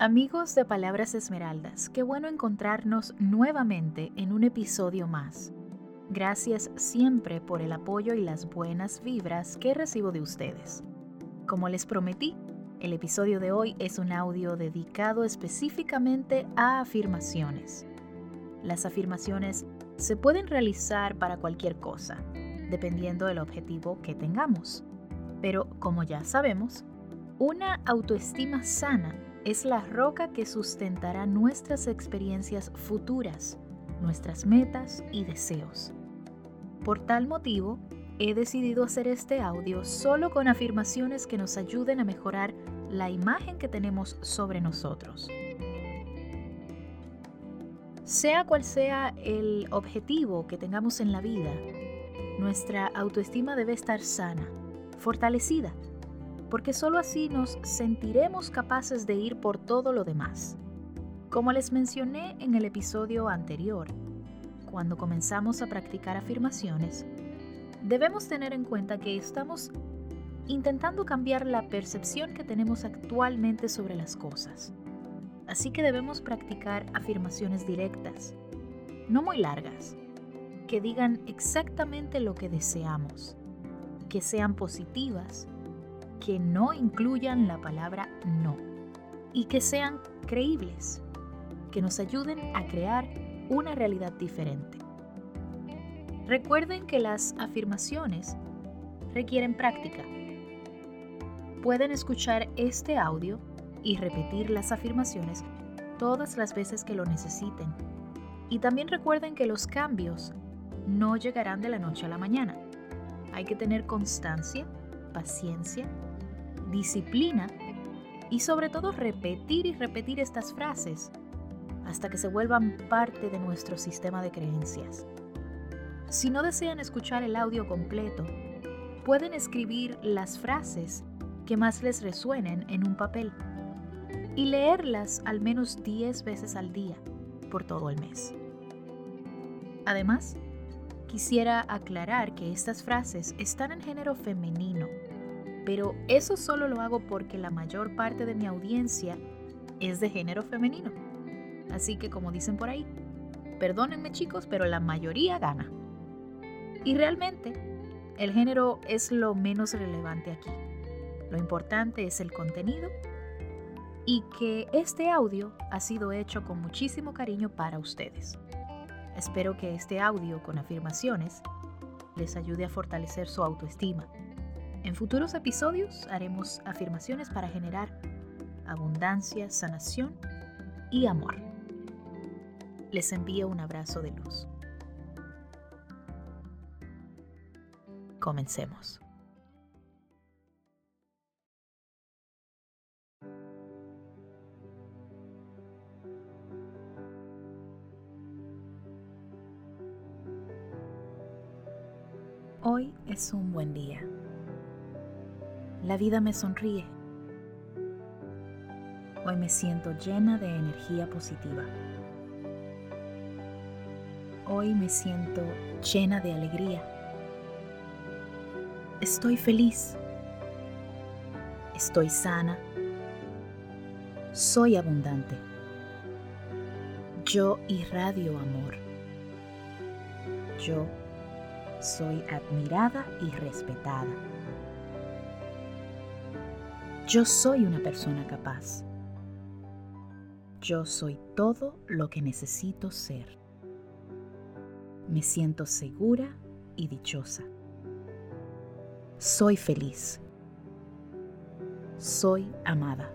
Amigos de Palabras Esmeraldas, qué bueno encontrarnos nuevamente en un episodio más. Gracias siempre por el apoyo y las buenas vibras que recibo de ustedes. Como les prometí, el episodio de hoy es un audio dedicado específicamente a afirmaciones. Las afirmaciones se pueden realizar para cualquier cosa, dependiendo del objetivo que tengamos. Pero como ya sabemos, una autoestima sana es la roca que sustentará nuestras experiencias futuras, nuestras metas y deseos. Por tal motivo, he decidido hacer este audio solo con afirmaciones que nos ayuden a mejorar la imagen que tenemos sobre nosotros. Sea cual sea el objetivo que tengamos en la vida, nuestra autoestima debe estar sana, fortalecida porque sólo así nos sentiremos capaces de ir por todo lo demás. Como les mencioné en el episodio anterior, cuando comenzamos a practicar afirmaciones, debemos tener en cuenta que estamos intentando cambiar la percepción que tenemos actualmente sobre las cosas. Así que debemos practicar afirmaciones directas, no muy largas, que digan exactamente lo que deseamos, que sean positivas que no incluyan la palabra no y que sean creíbles, que nos ayuden a crear una realidad diferente. Recuerden que las afirmaciones requieren práctica. Pueden escuchar este audio y repetir las afirmaciones todas las veces que lo necesiten. Y también recuerden que los cambios no llegarán de la noche a la mañana. Hay que tener constancia, paciencia disciplina y sobre todo repetir y repetir estas frases hasta que se vuelvan parte de nuestro sistema de creencias. Si no desean escuchar el audio completo, pueden escribir las frases que más les resuenen en un papel y leerlas al menos 10 veces al día por todo el mes. Además, quisiera aclarar que estas frases están en género femenino pero eso solo lo hago porque la mayor parte de mi audiencia es de género femenino. Así que como dicen por ahí, perdónenme chicos, pero la mayoría gana. Y realmente, el género es lo menos relevante aquí. Lo importante es el contenido y que este audio ha sido hecho con muchísimo cariño para ustedes. Espero que este audio con afirmaciones les ayude a fortalecer su autoestima en futuros episodios haremos afirmaciones para generar abundancia, sanación y amor. Les envío un abrazo de luz. Comencemos. Hoy es un buen día. La vida me sonríe. Hoy me siento llena de energía positiva. Hoy me siento llena de alegría. Estoy feliz. Estoy sana. Soy abundante. Yo irradio amor. Yo soy admirada y respetada. Yo soy una persona capaz. Yo soy todo lo que necesito ser. Me siento segura y dichosa. Soy feliz. Soy amada.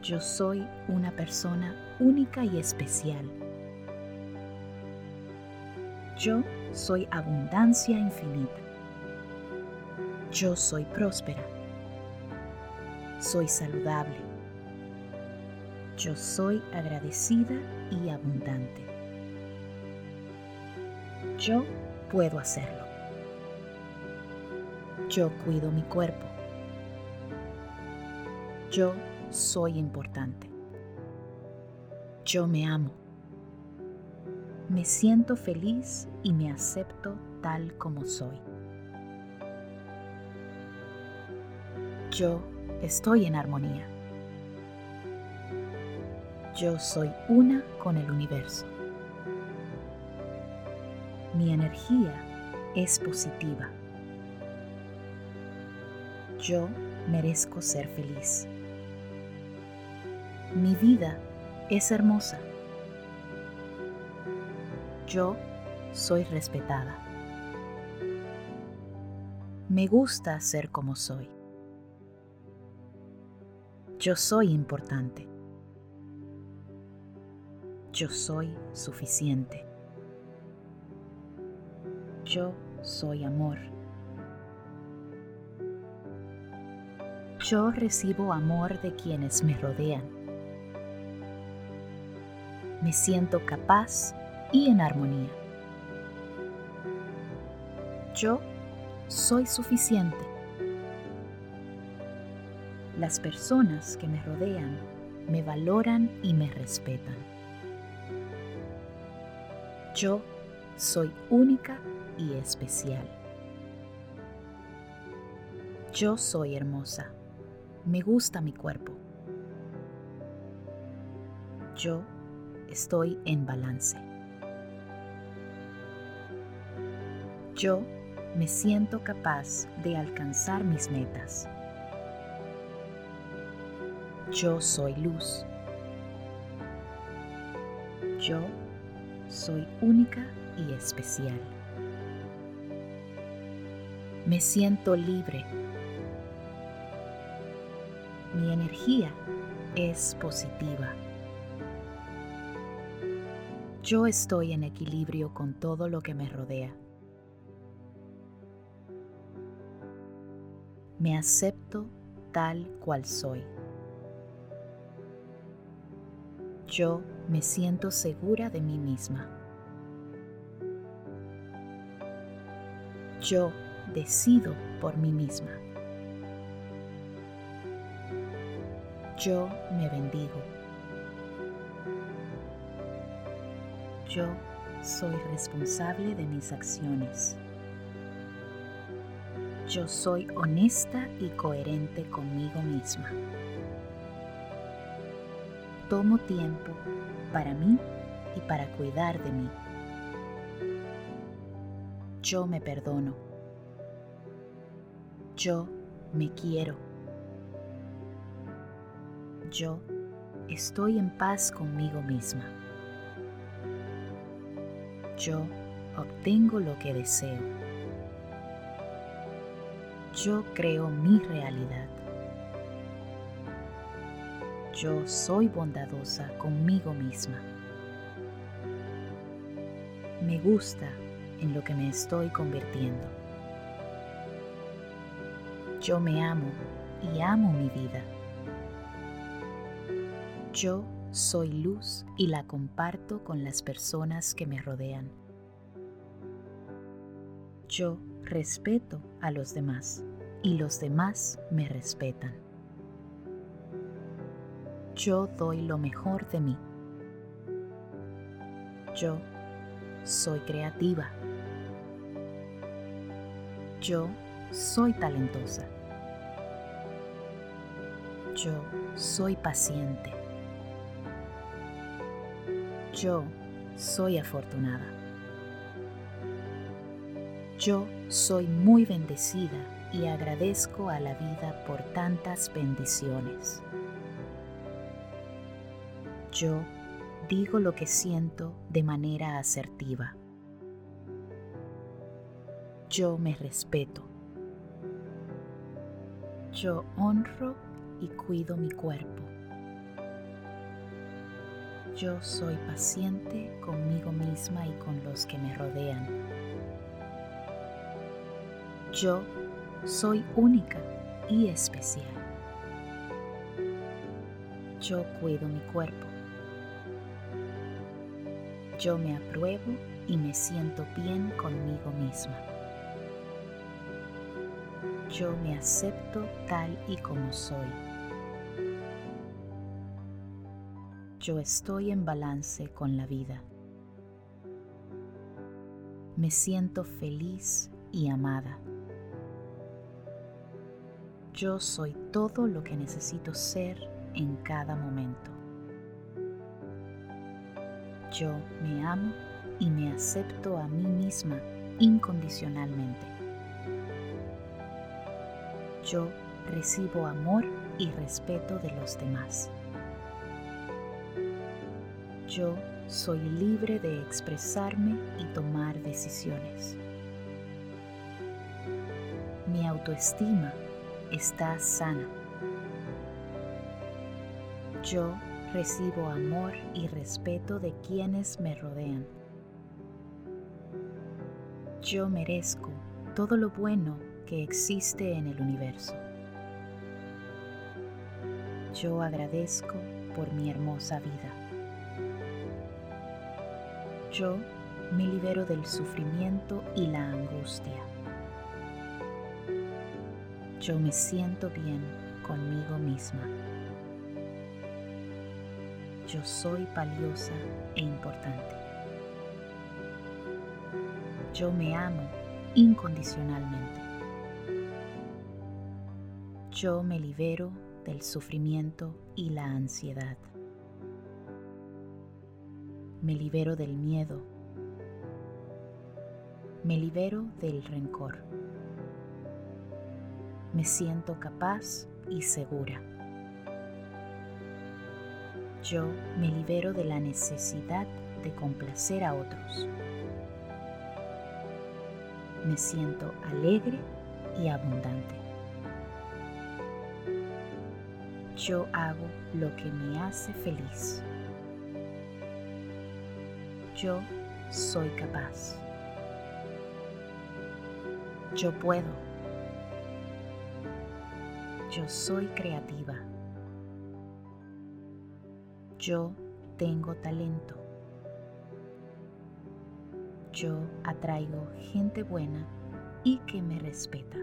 Yo soy una persona única y especial. Yo soy abundancia infinita. Yo soy próspera. Soy saludable. Yo soy agradecida y abundante. Yo puedo hacerlo. Yo cuido mi cuerpo. Yo soy importante. Yo me amo. Me siento feliz y me acepto tal como soy. Yo estoy en armonía. Yo soy una con el universo. Mi energía es positiva. Yo merezco ser feliz. Mi vida es hermosa. Yo soy respetada. Me gusta ser como soy. Yo soy importante. Yo soy suficiente. Yo soy amor. Yo recibo amor de quienes me rodean. Me siento capaz y en armonía. Yo soy suficiente. Las personas que me rodean me valoran y me respetan. Yo soy única y especial. Yo soy hermosa. Me gusta mi cuerpo. Yo estoy en balance. Yo me siento capaz de alcanzar mis metas. Yo soy luz. Yo soy única y especial. Me siento libre. Mi energía es positiva. Yo estoy en equilibrio con todo lo que me rodea. Me acepto tal cual soy. Yo me siento segura de mí misma. Yo decido por mí misma. Yo me bendigo. Yo soy responsable de mis acciones. Yo soy honesta y coherente conmigo misma. Tomo tiempo para mí y para cuidar de mí. Yo me perdono. Yo me quiero. Yo estoy en paz conmigo misma. Yo obtengo lo que deseo. Yo creo mi realidad. Yo soy bondadosa conmigo misma. Me gusta en lo que me estoy convirtiendo. Yo me amo y amo mi vida. Yo soy luz y la comparto con las personas que me rodean. Yo respeto a los demás y los demás me respetan. Yo doy lo mejor de mí. Yo soy creativa. Yo soy talentosa. Yo soy paciente. Yo soy afortunada. Yo soy muy bendecida y agradezco a la vida por tantas bendiciones. Yo digo lo que siento de manera asertiva. Yo me respeto. Yo honro y cuido mi cuerpo. Yo soy paciente conmigo misma y con los que me rodean. Yo soy única y especial. Yo cuido mi cuerpo. Yo me apruebo y me siento bien conmigo misma. Yo me acepto tal y como soy. Yo estoy en balance con la vida. Me siento feliz y amada. Yo soy todo lo que necesito ser en cada momento. Yo me amo y me acepto a mí misma incondicionalmente. Yo recibo amor y respeto de los demás. Yo soy libre de expresarme y tomar decisiones. Mi autoestima está sana. Yo recibo amor y respeto de quienes me rodean. Yo merezco todo lo bueno que existe en el universo. Yo agradezco por mi hermosa vida. Yo me libero del sufrimiento y la angustia. Yo me siento bien conmigo misma. Yo soy valiosa e importante. Yo me amo incondicionalmente. Yo me libero del sufrimiento y la ansiedad. Me libero del miedo. Me libero del rencor. Me siento capaz y segura. Yo me libero de la necesidad de complacer a otros. Me siento alegre y abundante. Yo hago lo que me hace feliz. Yo soy capaz. Yo puedo. Yo soy creativa. Yo tengo talento. Yo atraigo gente buena y que me respeta.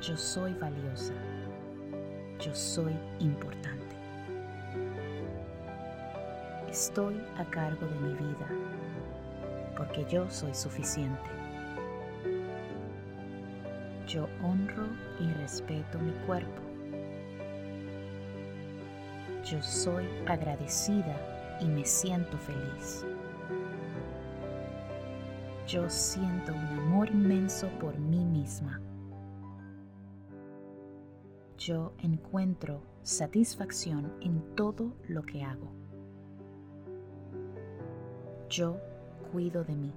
Yo soy valiosa. Yo soy importante. Estoy a cargo de mi vida porque yo soy suficiente. Yo honro y respeto mi cuerpo. Yo soy agradecida y me siento feliz. Yo siento un amor inmenso por mí misma yo encuentro satisfacción en todo lo que hago. Yo cuido de mí.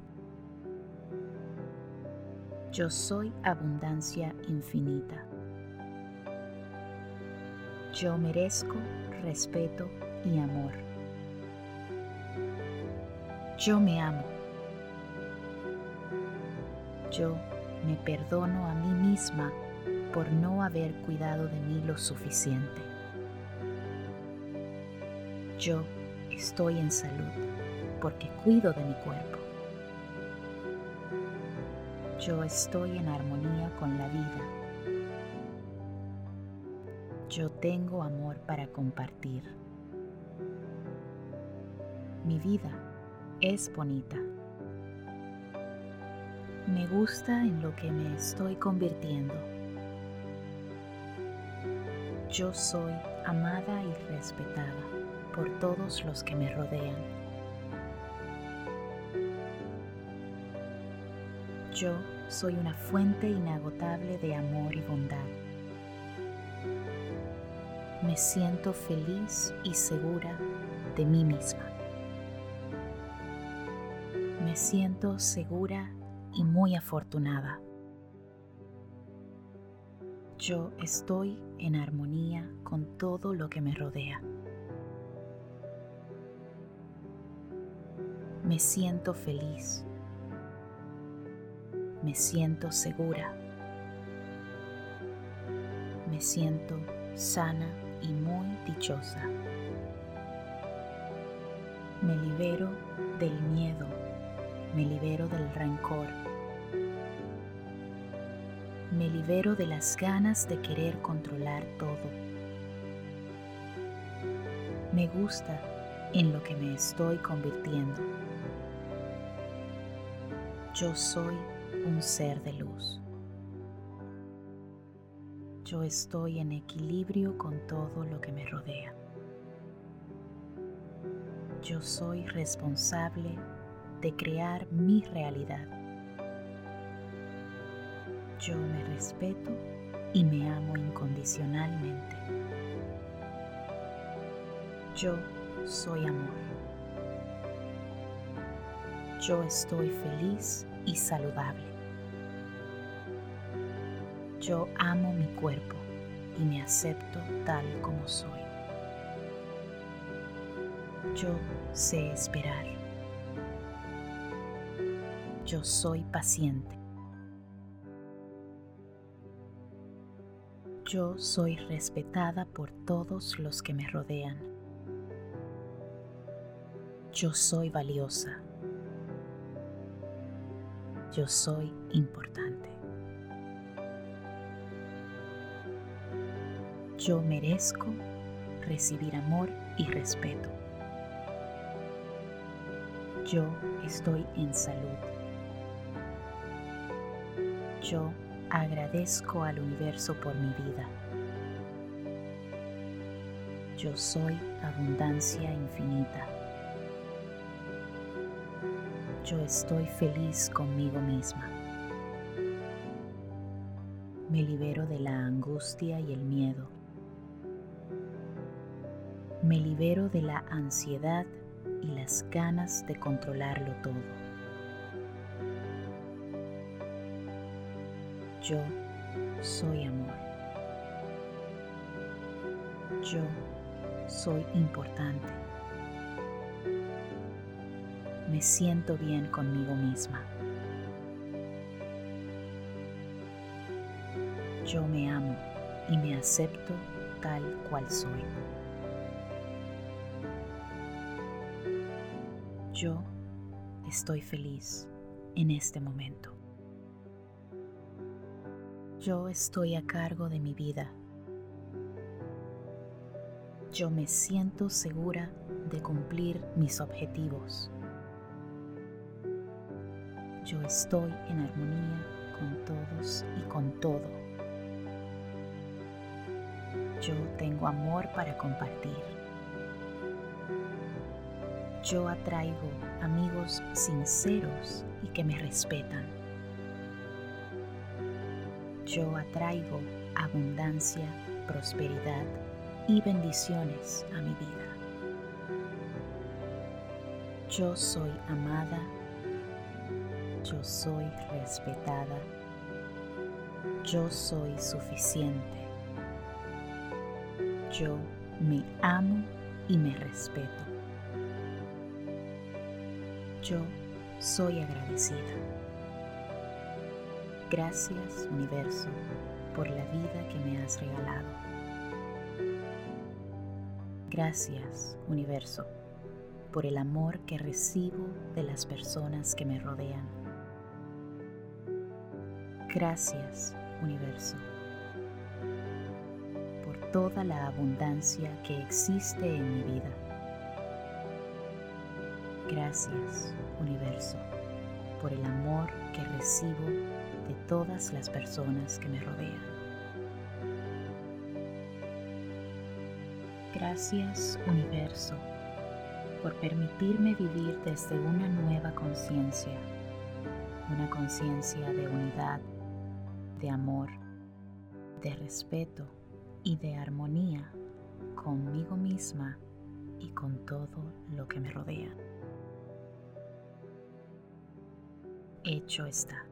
Yo soy abundancia infinita. Yo merezco respeto y amor. Yo me amo. Yo me perdono a mí misma por no haber cuidado de mí lo suficiente. Yo estoy en salud porque cuido de mi cuerpo. Yo estoy en armonía con la vida. Yo tengo amor para compartir. Mi vida es bonita. Me gusta en lo que me estoy convirtiendo. Yo soy amada y respetada por todos los que me rodean. Yo soy una fuente inagotable de amor y bondad. Me siento feliz y segura de mí misma. Me siento segura y muy afortunada. Yo estoy en armonía con todo lo que me rodea. Me siento feliz. Me siento segura. Me siento sana y muy dichosa. Me libero del miedo. Me libero del rencor me libero de las ganas de querer controlar todo. Me gusta en lo que me estoy convirtiendo. Yo soy un ser de luz. Yo estoy en equilibrio con todo lo que me rodea. Yo soy responsable de crear mi realidad. Yo me respeto y me amo incondicionalmente. Yo soy amor. Yo estoy feliz y saludable. Yo amo mi cuerpo y me acepto tal como soy. Yo sé esperar. Yo soy paciente. Yo soy respetada por todos los que me rodean. Yo soy valiosa. Yo soy importante. Yo merezco recibir amor y respeto. Yo estoy en salud. Yo agradezco al universo por mi vida. Yo soy abundancia infinita. Yo estoy feliz conmigo misma. Me libero de la angustia y el miedo. Me libero de la ansiedad y las ganas de controlarlo todo. Yo soy amor. Yo soy importante. Me siento bien conmigo misma. Yo me amo y me acepto tal cual soy. Yo estoy feliz en este momento. Yo estoy a cargo de mi vida. Yo me siento segura de cumplir mis objetivos. Yo estoy en armonía con todos y con todo. Yo tengo amor para compartir. Yo atraigo amigos sinceros y que me respetan. Yo atraigo abundancia, prosperidad y bendiciones a mi vida. Yo soy amada, yo soy respetada, yo soy suficiente, yo me amo y me respeto. Yo soy agradecida. Gracias universo por la vida que me has regalado. Gracias universo por el amor que recibo de las personas que me rodean. Gracias universo por toda la abundancia que existe en mi vida. Gracias, universo, por el amor que recibo de todas las personas que me rodean. Gracias, universo, por permitirme vivir desde una nueva conciencia, una conciencia de unidad, de amor, de respeto y de armonía conmigo misma y con todo lo que me rodea. Hecho está.